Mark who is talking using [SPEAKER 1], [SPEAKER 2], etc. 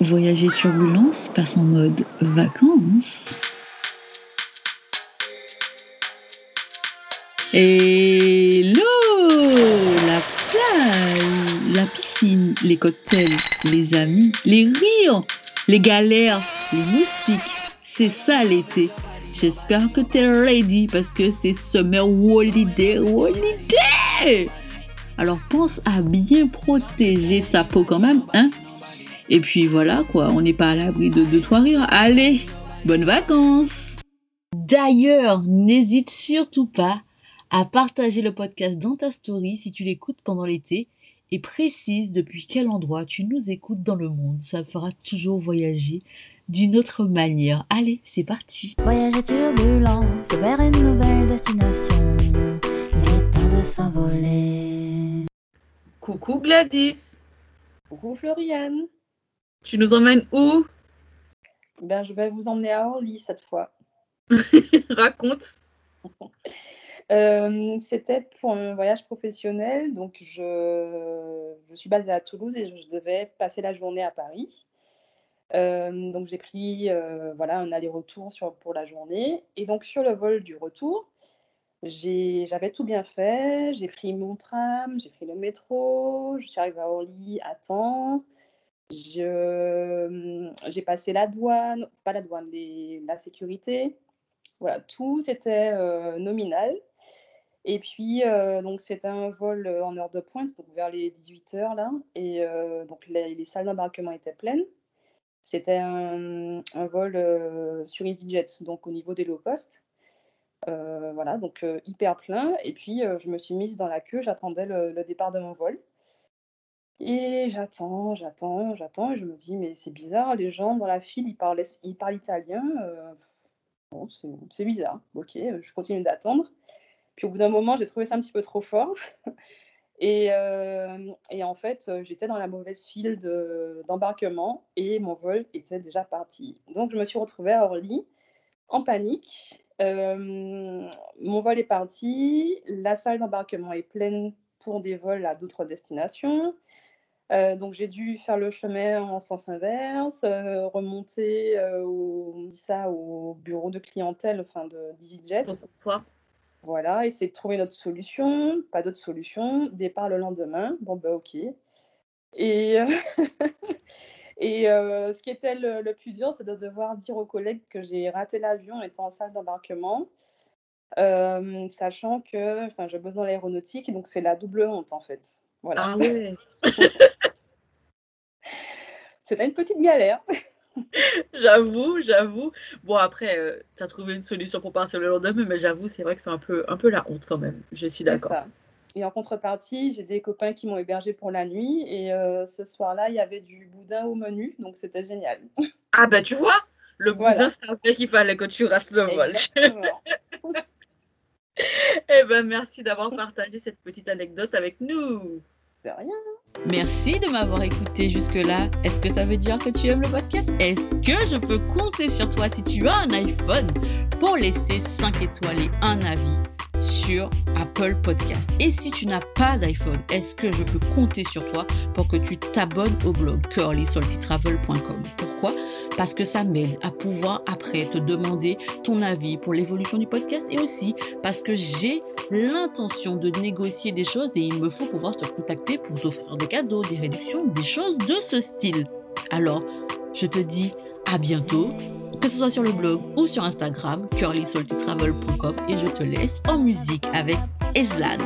[SPEAKER 1] Voyager Turbulence passe en mode vacances. Hello La plage, la piscine, les cocktails, les amis, les rires, les galères, les moustiques. C'est ça l'été. J'espère que t'es ready parce que c'est Summer Holiday Holiday Alors pense à bien protéger ta peau quand même, hein? Et puis voilà quoi, on n'est pas à l'abri de deux trois rires. Allez, bonnes vacances D'ailleurs, n'hésite surtout pas à partager le podcast dans ta story si tu l'écoutes pendant l'été et précise depuis quel endroit tu nous écoutes dans le monde. Ça fera toujours voyager d'une autre manière. Allez, c'est parti.
[SPEAKER 2] Voyager turbulence vers une nouvelle destination. Il est temps de s'envoler.
[SPEAKER 3] Coucou Gladys,
[SPEAKER 4] Coucou Floriane.
[SPEAKER 3] Tu nous emmènes où?
[SPEAKER 4] Ben, je vais vous emmener à Orly cette fois.
[SPEAKER 3] Raconte.
[SPEAKER 4] Euh, C'était pour un voyage professionnel, donc je, je suis basée à Toulouse et je devais passer la journée à Paris. Euh, donc j'ai pris euh, voilà, un aller-retour sur- pour la journée. Et donc sur le vol du retour, j'avais tout bien fait. J'ai pris mon tram, j'ai pris le métro, je suis arrivée à Orly à temps. Je- J'ai passé la douane, pas la douane, la sécurité. Voilà, tout était euh, nominal. Et puis, euh, donc, c'était un vol euh, en heure de pointe, donc vers les 18 heures là. Et donc, les, les salles d'embarquement étaient pleines. C'était un, vol sur EasyJet, donc au niveau des low cost. Voilà, donc hyper plein. Et puis, je me suis mise dans la queue, j'attendais le départ de mon vol. Et j'attends, j'attends, j'attends, et je me dis, mais c'est bizarre, les gens dans la file, ils parlent, ils parlent italien. euh, bon, c'est bizarre. Ok, euh, je continue d'attendre. Puis au bout d'un moment, j'ai trouvé ça un petit peu trop fort. Et, euh, et en fait, j'étais dans la mauvaise file de- d'embarquement et mon vol était déjà parti. Donc, je me suis retrouvée à Orly en panique. Mon vol est parti, la salle d'embarquement est pleine pour des vols à d'autres destinations. Euh, donc, j'ai dû faire le chemin en sens inverse, euh, remonter euh, au, on dit ça, au bureau de clientèle enfin, de d'EasyJet.
[SPEAKER 3] Pourquoi
[SPEAKER 4] Voilà, essayer de trouver notre solution, pas d'autre solution, départ le lendemain, bon bah ok. Et, et ce qui était le, le plus dur, c'est de devoir dire aux collègues que j'ai raté l'avion étant en salle d'embarquement, sachant que je bosse dans l'aéronautique, donc c'est la double honte en fait. Voilà,
[SPEAKER 3] Ah ouais.
[SPEAKER 4] c'était une petite galère.
[SPEAKER 3] J'avoue, j'avoue. Bon, après, tu as trouvé une solution pour partir le lendemain, mais j'avoue, c'est vrai que c'est un peu, un peu la honte quand même. Je suis
[SPEAKER 4] C'est
[SPEAKER 3] d'accord.
[SPEAKER 4] Et en contrepartie, j'ai des copains qui m'ont hébergé pour la nuit, et euh, ce soir-là, il y avait du boudin au menu, donc c'était génial.
[SPEAKER 3] Ah bah tu vois, le
[SPEAKER 4] Voilà.
[SPEAKER 3] boudin savait qu'il fallait que tu rates le vol. Eh ben merci d'avoir partagé cette petite anecdote avec nous.
[SPEAKER 4] C'est rien.
[SPEAKER 1] Merci de m'avoir écouté jusque-là. Est-ce que ça veut dire que tu aimes le podcast? Est-ce que je peux compter sur toi si tu as un iPhone? Pour laisser 5 étoiles et un avis sur Apple Podcast Et si tu n'as pas d'iPhone, est-ce que je peux compter sur toi pour que tu t'abonnes au blog curlysaltytravel.com Pourquoi? Parce que ça m'aide à pouvoir après te demander ton avis pour l'évolution du podcast et aussi parce que j'ai l'intention de négocier des choses et il me faut pouvoir te contacter pour t'offrir des cadeaux, des réductions, des choses de ce style. Alors, je te dis à bientôt, que ce soit sur le blog ou sur Instagram, curlysaltytravel.com et je te laisse en musique avec Eslan.